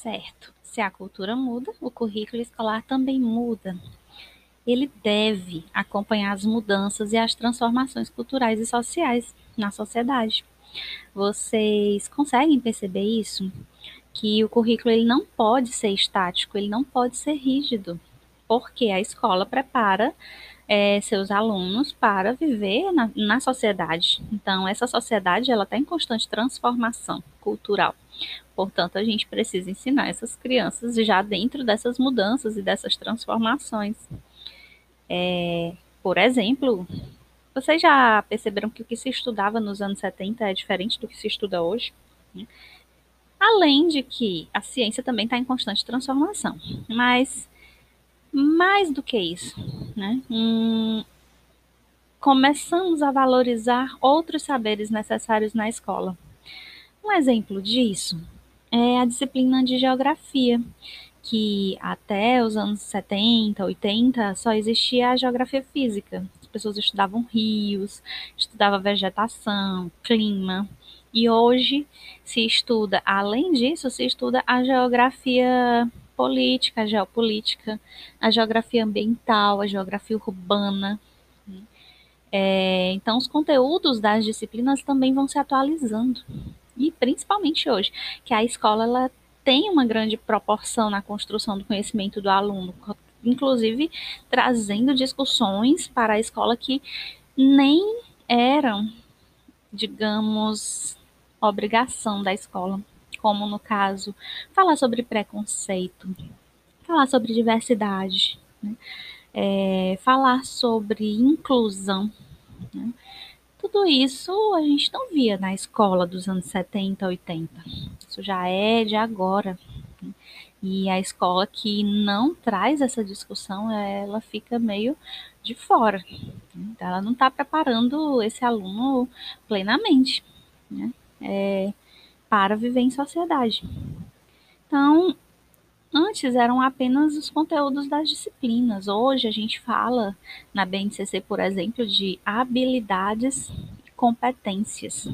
Certo. Se a cultura muda, o currículo escolar também muda. Ele deve acompanhar as mudanças e as transformações culturais e sociais na sociedade. Vocês conseguem perceber isso? Que o currículo ele não pode ser estático, ele não pode ser rígido, porque a escola prepara é, seus alunos para viver na, na sociedade. Então, essa sociedade ela está em constante transformação cultural. Portanto, a gente precisa ensinar essas crianças já dentro dessas mudanças e dessas transformações. É, por exemplo, vocês já perceberam que o que se estudava nos anos 70 é diferente do que se estuda hoje? Além de que a ciência também está em constante transformação. Mas, mais do que isso, né? Hum, começamos a valorizar outros saberes necessários na escola. Um exemplo disso é a disciplina de geografia, que até os anos 70, 80 só existia a geografia física. As pessoas estudavam rios, estudavam vegetação, clima. E hoje se estuda, além disso, se estuda a geografia política, a geopolítica, a geografia ambiental, a geografia urbana. É, então, os conteúdos das disciplinas também vão se atualizando. E principalmente hoje, que a escola ela tem uma grande proporção na construção do conhecimento do aluno, inclusive trazendo discussões para a escola que nem eram, digamos, obrigação da escola, como no caso, falar sobre preconceito, falar sobre diversidade, né? é, falar sobre inclusão. Né? Tudo isso a gente não via na escola dos anos 70, 80. Isso já é de agora. E a escola que não traz essa discussão, ela fica meio de fora. Então, ela não está preparando esse aluno plenamente né? é, para viver em sociedade. Então, antes eram apenas os conteúdos das disciplinas. Hoje a gente fala na BNCC, por exemplo, de habilidades e competências.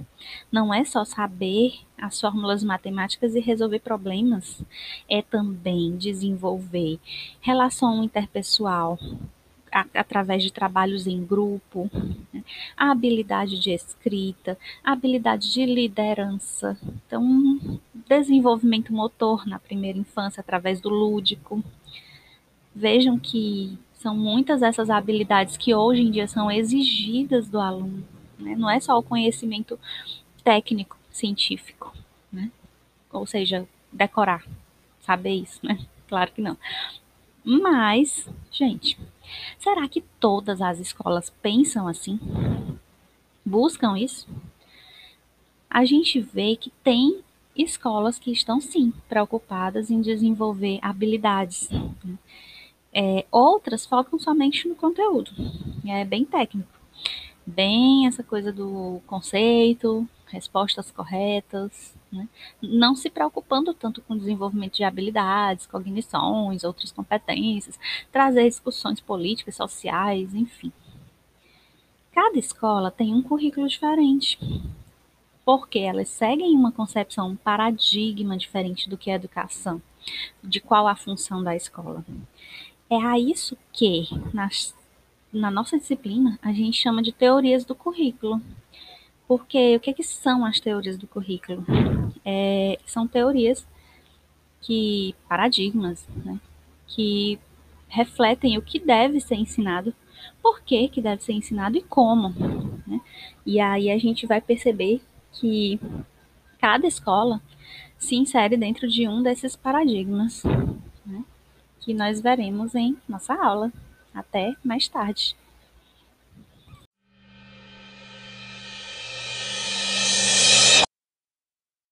Não é só saber as fórmulas matemáticas e resolver problemas, é também desenvolver relação interpessoal, através de trabalhos em grupo, né? a habilidade de escrita, a habilidade de liderança, então desenvolvimento motor na primeira infância através do lúdico. Vejam que são muitas essas habilidades que hoje em dia são exigidas do aluno. Né? Não é só o conhecimento técnico, científico, né? ou seja, decorar, saber isso, né? Claro que não. Mas, gente, será que todas as escolas pensam assim? Buscam isso? A gente vê que tem escolas que estão sim preocupadas em desenvolver habilidades. Né? É, outras focam somente no conteúdo, é bem técnico, bem essa coisa do conceito, respostas corretas, né? não se preocupando tanto com o desenvolvimento de habilidades, cognições, outras competências, trazer discussões políticas, sociais, enfim. Cada escola tem um currículo diferente, porque elas seguem uma concepção, um paradigma diferente do que é educação, de qual a função da escola. É a isso que, nas, na nossa disciplina, a gente chama de teorias do currículo, porque o que, que são as teorias do currículo? É, são teorias que, paradigmas, né, que refletem o que deve ser ensinado, por que, que deve ser ensinado e como. Né? E aí a gente vai perceber que cada escola se insere dentro de um desses paradigmas, né, que nós veremos em nossa aula. Até mais tarde.